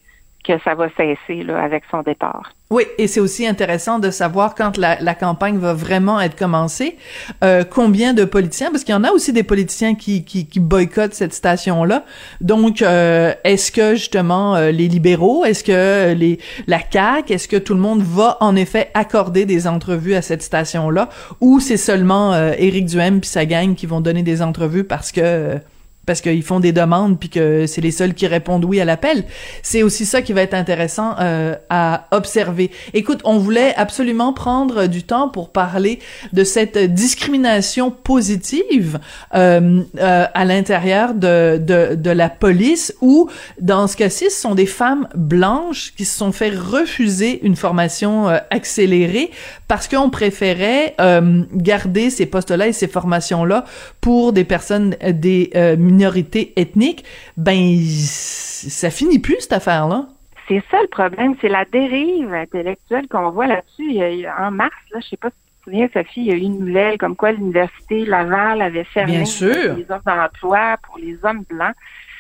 que ça va cesser avec son départ. Oui, et c'est aussi intéressant de savoir quand la, campagne va vraiment être commencée, euh, combien de politiciens, parce qu'il y en a aussi des politiciens qui, boycottent cette station-là. Donc, euh, est-ce que justement euh, les libéraux, est-ce que les la CAQ, est-ce que tout le monde va en effet accorder des entrevues à cette station-là, ou c'est seulement Éric Duhem puis sa gang qui vont donner des entrevues parce que parce qu'ils font des demandes puis que c'est les seuls qui répondent oui à l'appel. C'est aussi ça qui va être intéressant euh, à observer. Écoute, on voulait absolument prendre du temps pour parler de cette discrimination positive euh, euh, à l'intérieur de, de, de la police où, dans ce cas-ci, ce sont des femmes blanches qui se sont fait refuser une formation euh, accélérée parce qu'on préférait euh, garder ces postes-là et ces formations-là pour des personnes des minorité ethnique, ben ça finit plus cette affaire-là. C'est ça le problème, c'est la dérive intellectuelle qu'on voit là-dessus. En mars, là, je sais pas si tu te souviens, Sophie, il y a eu une nouvelle comme quoi l'université Laval avait fermé les offres d'emploi pour les hommes blancs.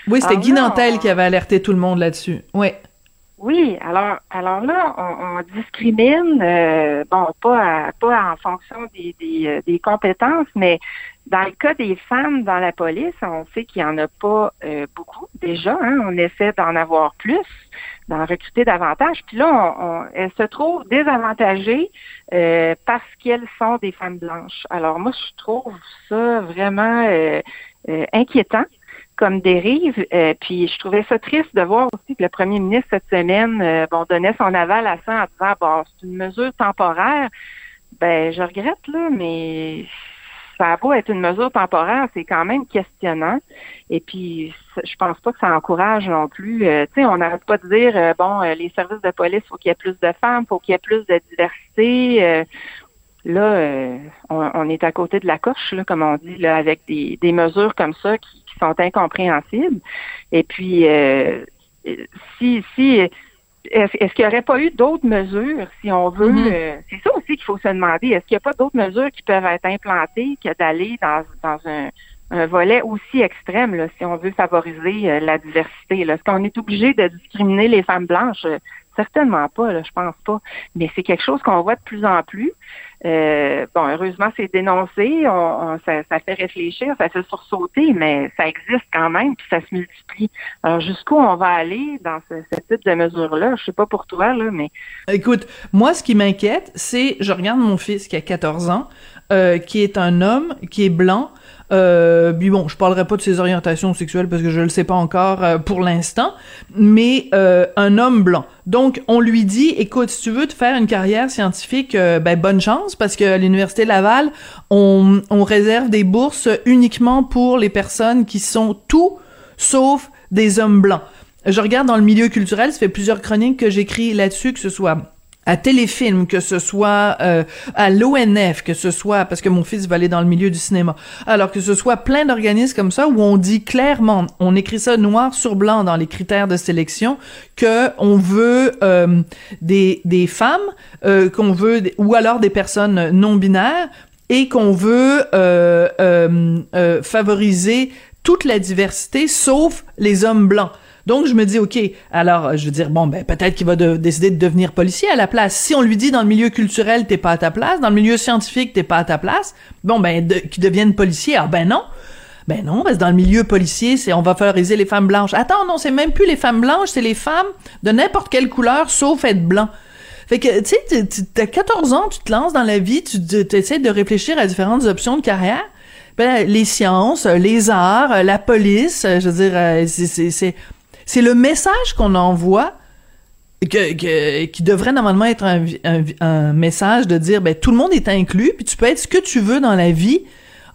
Oui, c'était Guy Nantel qui avait alerté tout le monde là-dessus. Oui. Oui, alors alors là, on, discrimine, euh, bon, pas pas en fonction des, des, des compétences, mais dans le cas des femmes dans la police, on sait qu'il n'y en a pas euh, beaucoup déjà. Hein. On essaie d'en avoir plus, d'en recruter davantage. Puis là, on, elles se trouvent désavantagées euh, parce qu'elles sont des femmes blanches. Alors moi, je trouve ça vraiment euh, inquiétant comme dérive. puis je trouvais ça triste de voir aussi que le premier ministre cette semaine bon, donnait son aval à ça en disant bon, c'est une mesure temporaire. Ben, je regrette, là, mais ça a beau être une mesure temporaire, c'est quand même questionnant. Et puis, je pense pas que ça encourage non plus. Euh, tu sais, on n'arrête pas de dire, euh, bon, euh, les services de police, faut qu'il y ait plus de femmes, faut qu'il y ait plus de diversité. là, on, est à côté de la coche, là, comme on dit, là, avec des, des mesures comme ça qui, qui sont incompréhensibles. Et puis, si, si est-ce qu'il n'y aurait pas eu d'autres mesures, si on veut? Mm-hmm. Euh, c'est ça aussi qu'il faut se demander. Est-ce qu'il n'y a pas d'autres mesures qui peuvent être implantées que d'aller dans, dans un, volet aussi extrême, là, si on veut favoriser euh, la diversité? Est-ce qu'on est obligé de discriminer les femmes blanches? Certainement pas, là, je pense pas. Mais c'est quelque chose qu'on voit de plus en plus. Euh, bon, heureusement, c'est dénoncé, on, ça, fait réfléchir, ça fait sursauter, mais ça existe quand même, puis ça se multiplie. Alors, jusqu'où on va aller dans ce, type de mesures-là? Je sais pas pour toi, là, mais... Écoute, moi, ce qui m'inquiète, c'est, je regarde mon fils qui a 14 ans, euh, qui est un homme, qui est blanc, Euh, puis bon, je parlerai pas de ses orientations sexuelles parce que je le sais pas encore euh, pour l'instant, mais euh, un homme blanc. Donc, on lui dit, écoute, si tu veux te faire une carrière scientifique, euh, ben bonne chance parce que l'université Laval, on, on réserve des bourses uniquement pour les personnes qui sont tout sauf des hommes blancs. Je regarde dans le milieu culturel, ça fait plusieurs chroniques que j'écris là-dessus, que ce soit à Téléfilm, que ce soit euh, à l'ONF, que ce soit parce que mon fils va aller dans le milieu du cinéma. Alors que ce soit plein d'organismes comme ça où on dit clairement, on écrit ça noir sur blanc dans les critères de sélection que on veut euh, des des femmes, euh, qu'on veut ou alors des personnes non binaires et qu'on veut favoriser toute la diversité sauf les hommes blancs. Donc, je me dis, OK, alors, je veux dire, bon, ben, peut-être qu'il va de- décider de devenir policier à la place. Si on lui dit dans le milieu culturel, t'es pas à ta place, dans le milieu scientifique, t'es pas à ta place, bon, ben, qu'il devienne policier, ah, ben non. Ben non, parce que dans le milieu policier, c'est on va favoriser les femmes blanches. Attends, non, c'est même plus les femmes blanches, c'est les femmes de n'importe quelle couleur, sauf être blanc. Fait que, tu sais, t'as 14 ans, tu te lances dans la vie, tu essaies de réfléchir à différentes options de carrière. Ben, les sciences, les arts, la police, je veux dire, euh, c'est- c'est le message qu'on envoie que, que- qui devrait normalement être un, un- un message de dire, ben, tout le monde est inclus, puis tu peux être ce que tu veux dans la vie,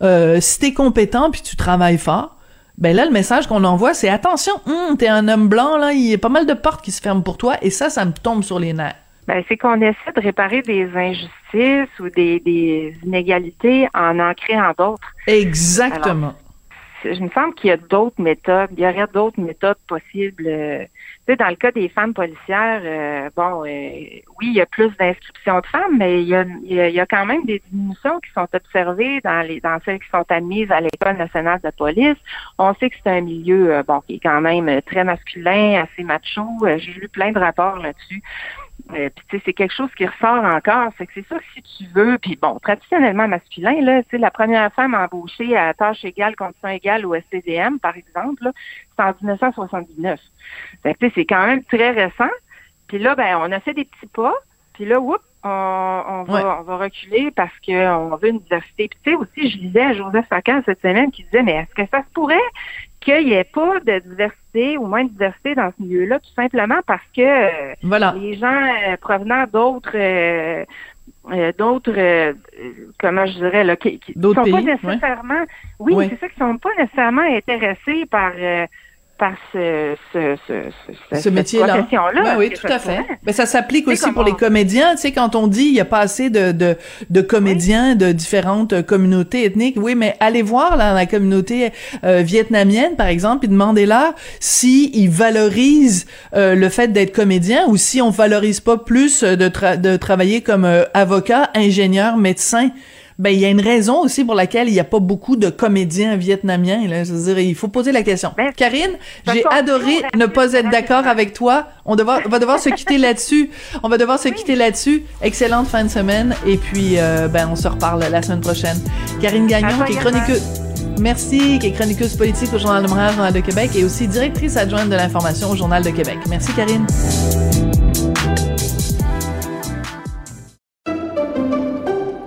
euh, si t'es compétent puis tu travailles fort. Ben là, le message qu'on envoie, c'est attention, hum, t'es un homme blanc, là, il y a pas mal de portes qui se ferment pour toi, et ça, ça me tombe sur les nerfs. Ben, c'est qu'on essaie de réparer des injustices ou des, des inégalités en en créant d'autres. Exactement. Je me semble qu'il y a d'autres méthodes. Il y aurait d'autres méthodes possibles. euh, tu sais, dans le cas des femmes policières, euh, bon, euh, oui, il y a plus d'inscriptions de femmes, mais il y, a, il il quand même des diminutions qui sont observées dans les dans celles qui sont admises à l'École nationale de police. On sait que c'est un milieu, bon, qui est quand même très masculin, assez macho. J'ai lu plein de rapports là-dessus. Euh, puis tu sais, c'est quelque chose qui ressort encore. C'est que c'est sûr que si tu veux, puis bon, traditionnellement masculin, là, tu sais, la première femme embauchée à tâche égale, condition égale au STDM, par exemple, c'est en 1979. Fait que, tu sais, c'est quand même très récent. Puis là, ben, on a fait des petits pas. Puis là, whoop, on, on va, Ouais. on va reculer parce qu'on veut une diversité. Puis tu sais, aussi, je lisais à Joseph Facan cette semaine qui disait, mais est-ce que ça se pourrait qu'il n'y ait pas de diversité ou moins de diversité dans ce milieu-là, tout simplement parce que euh, Voilà. les gens euh, provenant d'autres euh, euh, d'autres euh, comment je dirais là qui, qui sont pas ouais. nécessairement oui Ouais. c'est ça qui sont pas nécessairement intéressés par euh, par ce ce ce, ce, métier-là. Ouais, oui, tout à fait. pourrait? Ben, ça s'applique aussi pour les comédiens. Tu sais, quand on dit il y a pas assez de, de, de comédiens de différentes euh, communautés ethniques, oui, mais allez voir là, la communauté euh, vietnamienne, par exemple, puis demandez-leur si ils valorisent euh, le fait d'être comédien ou si on valorise pas plus euh, de, tra- de travailler comme euh, avocat, ingénieur, médecin. Ben, il y a une raison aussi pour laquelle il n'y a pas beaucoup de comédiens vietnamiens. Là. Je veux dire, il faut poser la question. Karine, Ben, j'ai ça, adoré ne pas être d'accord avec toi. On, devoir- on va devoir se quitter là-dessus. On va devoir se quitter là-dessus. Excellente fin de semaine. Et puis, euh, ben, on se reparle la semaine prochaine. Karine Gagnon, toi qui est chroniqueuse. Merci, qui est chroniqueuse politique au Journal de Montréal, Journal de Québec, et aussi directrice adjointe de l'information au Journal de Québec. Merci, Karine.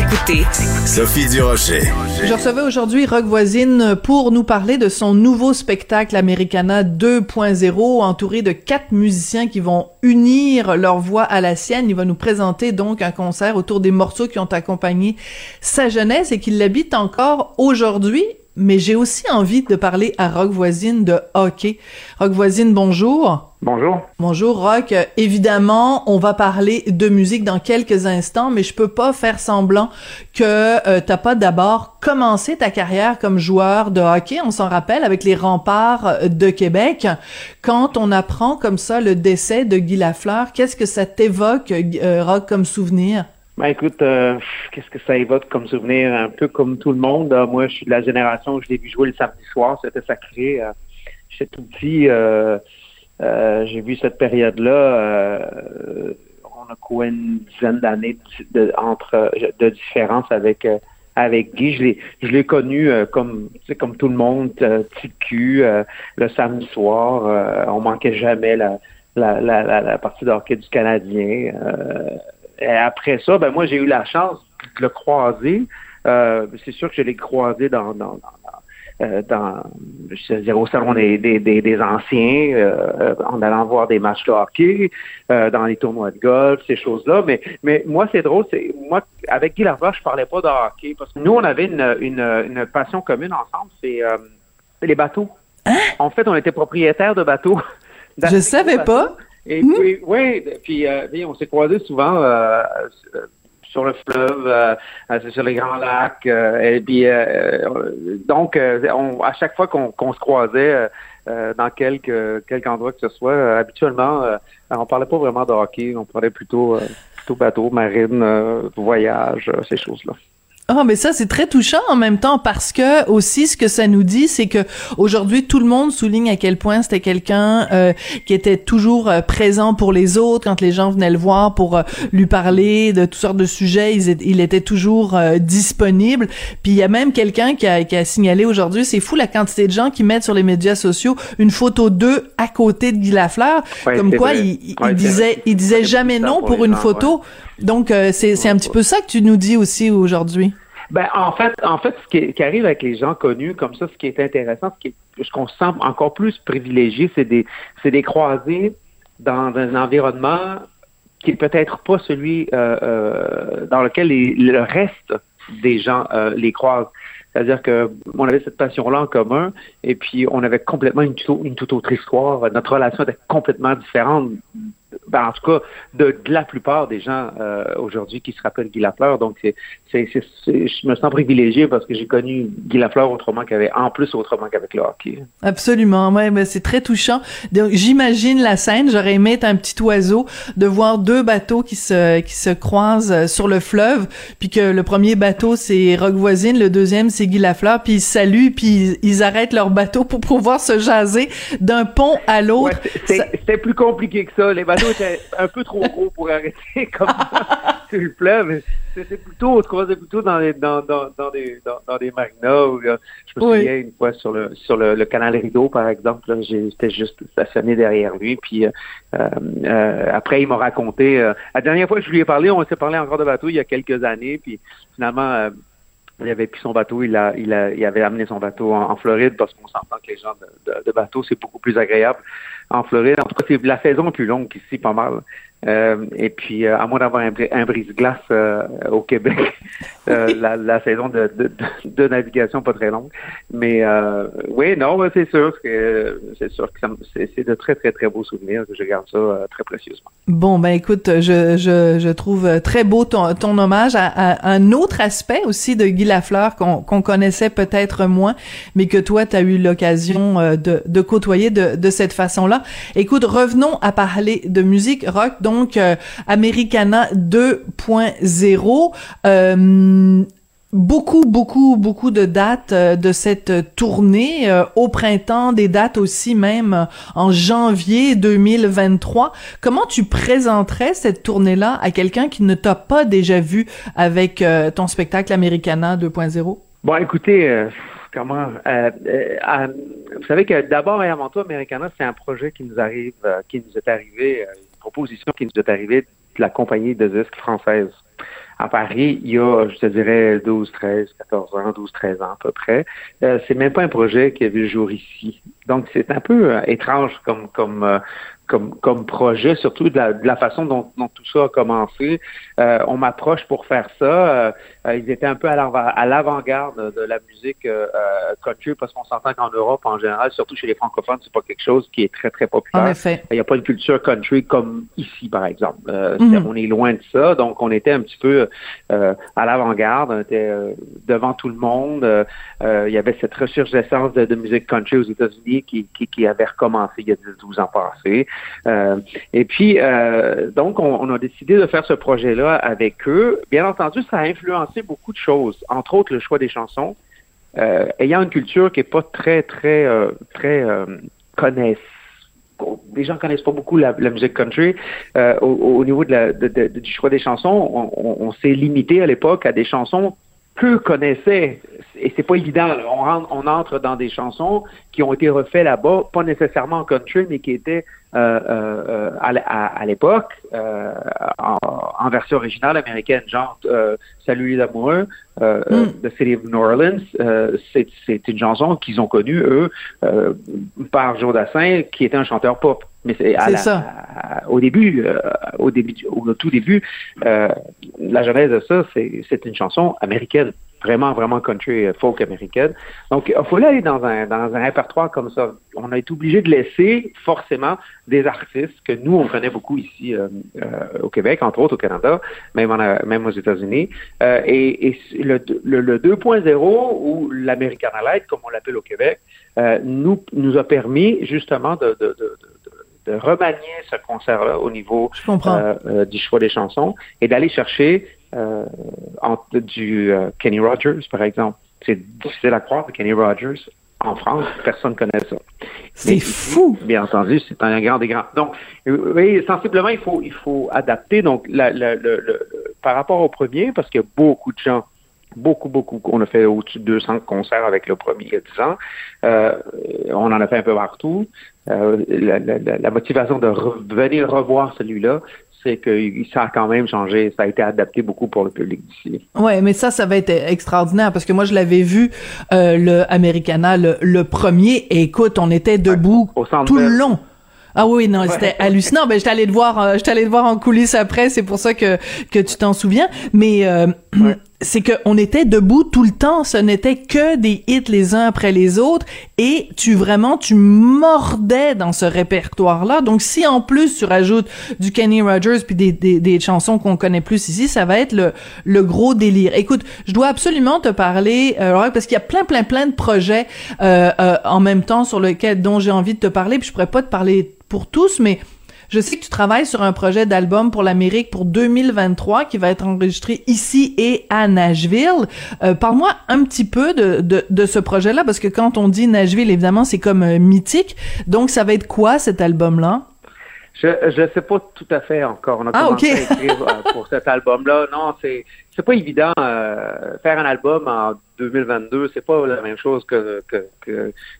écoutez Sophie Durocher. Je recevais aujourd'hui Rock Voisine pour nous parler de son nouveau spectacle Americana 2.0 entouré de quatre musiciens qui vont unir leur voix à la sienne. Il va nous présenter donc un concert autour des morceaux qui ont accompagné sa jeunesse et qui l'habitent encore aujourd'hui mais j'ai aussi envie de parler à Rock Voisine de hockey. Rock Voisine, bonjour. Bonjour. Bonjour Rock. Évidemment, on va parler de musique dans quelques instants, mais je peux pas faire semblant que euh, t'as pas d'abord commencé ta carrière comme joueur de hockey. On s'en rappelle avec les remparts de Québec. Quand on apprend comme ça le décès de Guy Lafleur, qu'est-ce que ça t'évoque, euh, Rock, comme souvenir? Ben écoute, euh, qu'est-ce que ça évoque comme souvenir? Un peu comme tout le monde. Euh, moi, je suis de la génération où je l'ai vu jouer le samedi soir. C'était sacré. Euh, J'étais tout petit. Euh, J'ai vu cette période-là. on a quoi une dizaine d'années de, entre de différence avec avec Guy. Je l'ai je l'ai connu comme comme tout le monde, petit cul, le samedi soir. on manquait jamais la la, la, la, partie de hockey du Canadien. Et après ça, ben moi, j'ai eu la chance de le croiser. Euh, c'est sûr que je l'ai croisé dans, dans, dans, euh, dans je veux dire, au salon des, des, des, anciens, euh, en allant voir des matchs de hockey, euh, dans les tournois de golf, ces choses-là. Mais, mais moi, c'est drôle, c'est moi, avec Guy Lavoie, je parlais pas de hockey parce que nous, on avait une, une, une passion commune ensemble, c'est euh, les bateaux. Hein? En fait, on était propriétaires de bateaux. Je savais pas. Et puis, oui, puis euh, on s'est croisés souvent euh, sur le fleuve, euh, sur les grands lacs. et puis, donc, on, à chaque fois qu'on se croisait dans quelque, quelque endroit que ce soit, habituellement, on parlait pas vraiment de hockey, on parlait plutôt, plutôt bateau, marine, voyage, ces choses-là. Ah, mais ça c'est très touchant en même temps parce que aussi ce que ça nous dit, c'est que aujourd'hui tout le monde souligne à quel point c'était quelqu'un euh, qui était toujours euh, présent pour les autres quand les gens venaient le voir pour euh, lui parler de toutes sortes de sujets, il, était toujours disponible. Puis il y a même quelqu'un qui a, qui a signalé aujourd'hui, c'est fou la quantité de gens qui mettent sur les médias sociaux une photo d'eux à côté de Guy Lafleur, comme quoi il, disait il disait jamais non pour, une photo. Donc c'est un petit peu ça que tu nous dis aussi aujourd'hui. Ben, en fait, en fait, ce qui, arrive avec les gens connus comme ça, ce qui est intéressant, ce qui ce qu'on se sent encore plus privilégié, c'est des, c'est des croisés dans un environnement qui est peut-être pas celui euh, euh, dans lequel le reste des gens euh, les croisent. C'est-à-dire que on avait cette passion-là en commun, et puis on avait complètement une, une toute autre histoire. Notre relation était complètement différente ben, en tout cas, de, la plupart des gens euh, aujourd'hui qui se rappellent Guy Lafleur. Donc, c'est, c'est, je me sens privilégié parce que j'ai connu Guy Lafleur autrement qu'avec, en plus autrement qu'avec le hockey. Absolument, ouais, mais c'est très touchant. Donc, j'imagine la scène. J'aurais aimé être un petit oiseau, de voir deux bateaux qui se qui se croisent euh, sur le fleuve, puis que le premier bateau c'est Rock Voisine, le deuxième c'est Guy Lafleur, puis ils saluent, puis ils, arrêtent leur bateau pour pouvoir se jaser d'un pont à l'autre. c'était plus compliqué que ça. Les bateaux était un peu trop gros pour arrêter comme ça sur le fleuve. C'était plutôt, on se croisait plutôt dans, les, dans, dans, dans des, dans, dans des marinas. Où, je me souviens une fois sur le, sur le, le canal Rideau, par exemple, j'étais juste stationné derrière lui. Puis euh, euh, après, il m'a raconté. Euh, la dernière fois que je lui ai parlé, on s'est parlé encore de bateau il y a quelques années. Puis finalement, il avait pris son bateau, il, a, il, a, il avait amené son bateau en, Floride parce qu'on s'entend que les gens de, de, de bateau, c'est beaucoup plus agréable en Floride. En tout cas, c'est la saison plus longue qu'ici, pas mal. Euh, et puis, euh, à moins d'avoir un, un brise-glace euh, au Québec, la, la, saison de, de, de, navigation pas très longue. Mais oui, non, c'est sûr que c'est sûr que c'est de très très très beaux souvenirs que je garde ça très précieusement. Bon, ben écoute, je, je, je trouve très beau ton, ton hommage à, à, un autre aspect aussi de Guy Lafleur qu'on qu'on connaissait peut-être moins, mais que toi, tu as eu l'occasion de, de côtoyer de, de cette façon-là. Écoute, revenons à parler de musique rock. Donc, euh, Americana 2.0. Euh, beaucoup, beaucoup, beaucoup de dates euh, de cette tournée au printemps, des dates aussi même en janvier 2023. Comment tu présenterais cette tournée-là à quelqu'un qui ne t'a pas déjà vu avec ton spectacle Americana 2.0? Bon, écoutez, comment vous savez que d'abord et avant tout, Americana, c'est un projet qui nous arrive, qui nous est arrivé, proposition qui nous est arrivée de la compagnie de disques française. à Paris il y a, je te dirais, 12, 13, 14 ans, 12, 13 ans à peu près. Euh, c'est même pas un projet qui a vu le jour ici. Donc, c'est un peu euh, étrange comme, comme, euh, comme, comme projet, surtout de la, façon dont, dont, tout ça a commencé. Euh, on m'approche pour faire ça. Euh, euh ils étaient un peu à l'avant-garde de la musique euh, euh, country parce qu'on s'entend qu'en Europe, en général, surtout chez les francophones, c'est pas quelque chose qui est très, très populaire. En effet. Il n'y a pas une culture country comme ici, par exemple. Mm -hmm. On est loin de ça. Donc, on était un petit peu à l'avant-garde. On était devant tout le monde. il y avait cette ressurgescence de, de musique country aux États-Unis qui, qui, qui, avait recommencé il y a 10-12 ans passés. Euh, et puis, euh, donc, on, on, a décidé de faire ce projet-là avec eux. Bien entendu, ça a influencé beaucoup de choses, entre autres le choix des chansons. Euh, ayant une culture qui est pas très, très, euh, très euh, connaisse. Les gens connaissent pas beaucoup la, musique country. Euh, au, au, niveau du choix des chansons, on, on, on s'est limité à l'époque à des chansons peu connaissaient, et c'est pas évident, on, rentre, on entre dans des chansons qui ont été refaites là-bas, pas nécessairement en country, mais qui étaient euh, euh, à, à, à l'époque euh, en, en, version originale américaine, genre euh, Salut les amoureux mm. de City of New Orleans. c'est une chanson qu'ils ont connue, eux, par Joe Dassin, qui était un chanteur pop. Mais c'est au début, euh, au début, au tout début, euh, la genèse de ça, c'est une chanson américaine, vraiment, vraiment country folk américaine. Donc, il fallait aller dans un dans un répertoire comme ça. On a été obligé de laisser forcément des artistes que nous on connaît beaucoup ici euh, au Québec, entre autres au Canada, même en, même aux États-Unis. et, et le, le, le 2.0 ou l'American Light, comme on l'appelle au Québec, nous nous a permis justement de, de, de de remanier ce concert-là au niveau euh, euh, du choix des chansons et d'aller chercher euh, du Kenny Rogers, par exemple. C'est difficile à croire Kenny Rogers, en France, personne ne connaît ça. C'est fou! Bien entendu, c'est un grand des grands. Donc, oui, sensiblement, il faut, il faut adapter. Donc, la, la, le, le, par rapport au premier, parce qu'il y a beaucoup de gens beaucoup, beaucoup. On a fait au-dessus de 200 concerts avec le premier il y a 10 ans. Euh, on en a fait un peu partout. Euh, la, la, la, motivation de venir revoir celui-là, c'est que ça a quand même changé, ça a été adapté beaucoup pour le public d'ici. Ouais, mais ça, ça va être extraordinaire parce que moi, je l'avais vu euh, le Americana, le, le, premier. Et écoute, on était debout ouais, tout le long. Ah oui, non, c'était hallucinant. Ben, j'étais allé te voir, euh, j'étais allé te voir en coulisses après. C'est pour ça que que tu t'en souviens. Mais euh, ouais. C'est que on était debout tout le temps. Ce n'était que des hits les uns après les autres. Et tu vraiment, tu mordais dans ce répertoire-là. Donc, si en plus tu rajoutes du Kenny Rogers puis des des, chansons qu'on connaît plus ici, ça va être le le gros délire. Écoute, je dois absolument te parler, euh, parce qu'il y a plein plein plein de projets euh, en même temps sur lesquels dont j'ai envie de te parler. Puis je pourrais pas te parler pour tous, mais je sais que tu travailles sur un projet d'album pour l'Amérique pour 2023 qui va être enregistré ici et à Nashville. Euh, Parle-moi un petit peu de, de, de ce projet-là, parce que quand on dit Nashville, évidemment, c'est comme euh, mythique. Donc, ça va être quoi cet album-là? Je je sais pas tout à fait encore. On a ah, commencé okay. à écrire euh, pour cet album-là. Non, c'est c'est pas évident euh, faire un album en 2022. C'est pas la même chose que que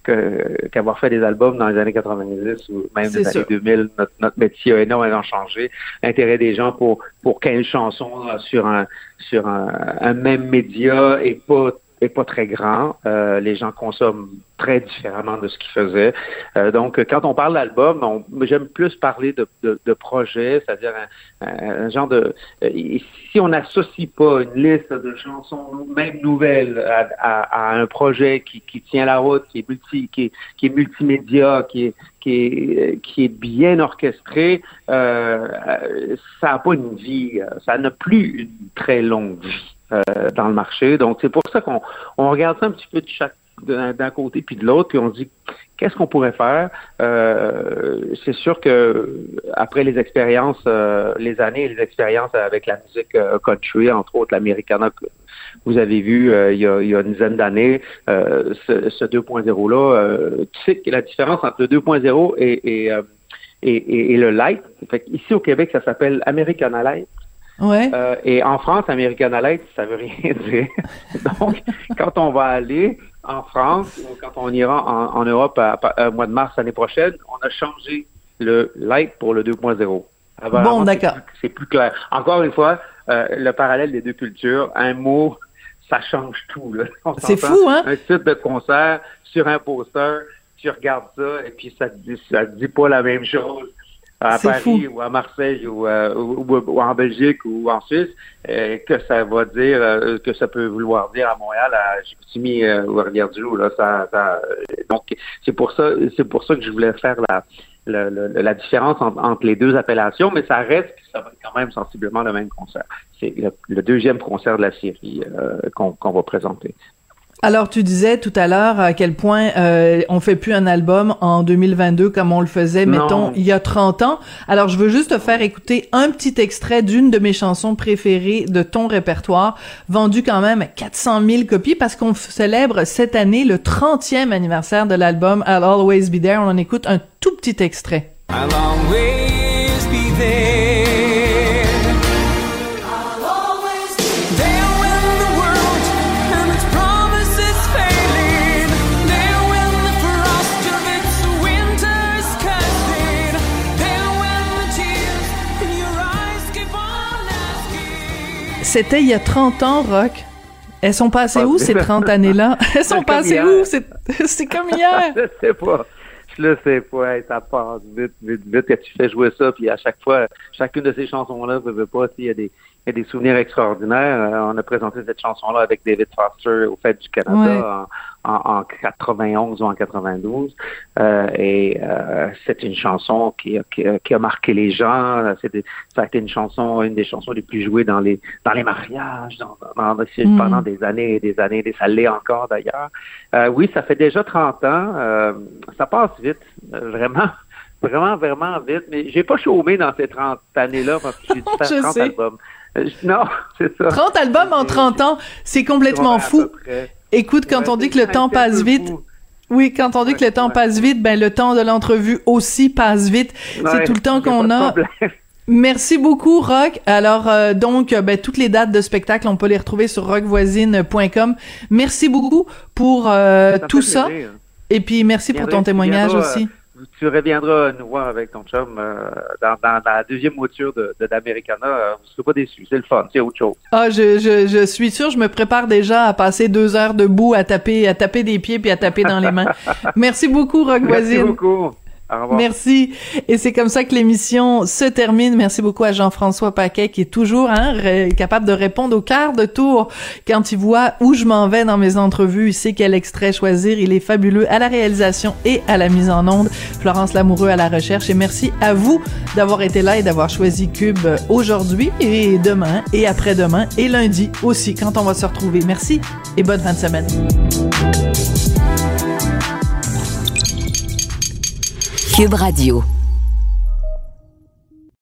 que qu'avoir fait des albums dans les années 90 ou même les années 2000. Notre, notre métier a énormément changé. L'intérêt des gens pour pour quelle chanson sur un sur un, un même média et pas est pas très grand. Euh, les gens consomment très différemment de ce qu'ils faisaient. Euh, donc, quand on parle d'album, j'aime plus parler de, de, de projet, c'est-à-dire un, un, genre de... Euh, si on n'associe pas une liste de chansons, même nouvelles, à, à, à un projet qui, qui, tient la route, qui est, multi, qui est, qui est multimédia, qui est, qui est, qui est bien orchestré, euh, ça n'a pas une vie, ça n'a plus une très longue vie. Euh, dans le marché. Donc, c'est pour ça qu'on on regarde ça un petit peu de chaque d'un côté puis de l'autre, puis on dit qu'est-ce qu'on pourrait faire? Euh, c'est sûr que après les expériences, euh, les années et les expériences avec la musique euh, country, entre autres l'Americana que vous avez vu euh, il, y a, il, y a, une dizaine d'années, ce, ce 2.0 là, tu sais que la différence entre le 2.0 et, et, et, et, et, le light. Fait ici au Québec, ça s'appelle Americana Light. Ouais. Euh, et en France, American Light, ça veut rien dire. Donc, quand on va aller en France ou quand on ira en, en Europe au mois de mars l'année prochaine, on a changé le light pour le 2.0. Bon, d'accord. C'est plus, plus, clair. Encore une fois, euh, le parallèle des deux cultures. Un mot, ça change tout. C'est fou, hein? Un titre de concert sur un poster, tu regardes ça et puis ça te dit, ça te dit pas la même chose à Paris ou à Marseille euh, ou, ou, en Belgique ou en Suisse, euh, que ça va dire, euh, que ça peut vouloir dire à Montréal, à Chicoutimi ou à Rivière-du-Loup. Là, ça, ça, donc c'est pour ça, c'est pour ça que je voulais faire la, la, la, différence entre, les deux appellations, mais ça reste ça va être quand même sensiblement le même concert. C'est le, deuxième concert de la série qu'on va présenter. Alors, tu disais tout à l'heure à quel point euh, on fait plus un album en 2022 comme on le faisait, mettons, il y a 30 ans. Alors, je veux juste te faire écouter un petit extrait d'une de mes chansons préférées de ton répertoire, vendu quand même à 400 000 copies parce qu'on célèbre cette année le 30e anniversaire de l'album I'll Always Be There. On en écoute un tout petit extrait. I'll always be there. C'était il y a 30 ans, Rock. Elles sont passées où ces 30 années-là? Elles sont passées où? C'est comme hier. je sais pas. Je le sais pas. Ça passe vite, vite, vite que tu fais jouer ça. Puis à chaque fois, chacune de ces chansons-là, ne veut pas, il y a des, y a des souvenirs extraordinaires. Euh, on a présenté cette chanson-là avec David Foster au Fête du Canada en, en, 91 ou en 92. Euh, et euh, c'est une chanson qui, qui, qui, a marqué les gens. ça a été une chanson, une des chansons les plus jouées dans les dans les mariages, dans, dans, mm. pendant des années et des années. Et ça l'est encore d'ailleurs. Euh, oui, ça fait déjà 30 ans. Euh, ça passe vite, vraiment vraiment, vraiment vite. Mais j'ai pas chômé dans ces 30 années-là parce que j'ai dû faire 30 albums. Euh, non, c'est ça. 30 albums en 30 ans, c'est complètement fou. Écoute, quand on dit que le temps passe vite, oui, quand on dit que le temps passe vite, ben le temps de l'entrevue aussi passe vite. c'est tout le temps qu'on a. Merci beaucoup, Rock. Alors, euh, donc, ben, toutes les dates de spectacle, on peut les retrouver sur rockvoisine.com. Merci beaucoup pour euh, tout ça. Et puis, merci pour ton témoignage aussi tu reviendras nous voir avec ton chum euh, dans, la deuxième mouture de, d'Americana. Euh, vous ne serez pas déçus. C'est le fun. C'est autre chose. Ah, je, je, je suis sûr. Je me prépare déjà à passer deux heures debout, à taper, à taper des pieds puis à taper dans les mains. Merci beaucoup, Rock Merci beaucoup. Merci. Et c'est comme ça que l'émission se termine. Merci beaucoup à Jean-François Paquet qui est toujours hein, capable de répondre au quart de tour quand il voit où je m'en vais dans mes entrevues. Il sait quel extrait choisir. Il est fabuleux à la réalisation et à la mise en onde. Florence Lamoureux à la recherche. Et merci à vous d'avoir été là et d'avoir choisi Cube aujourd'hui et demain et après-demain et lundi aussi quand on va se retrouver. Merci et bonne fin de semaine. Cube Radio.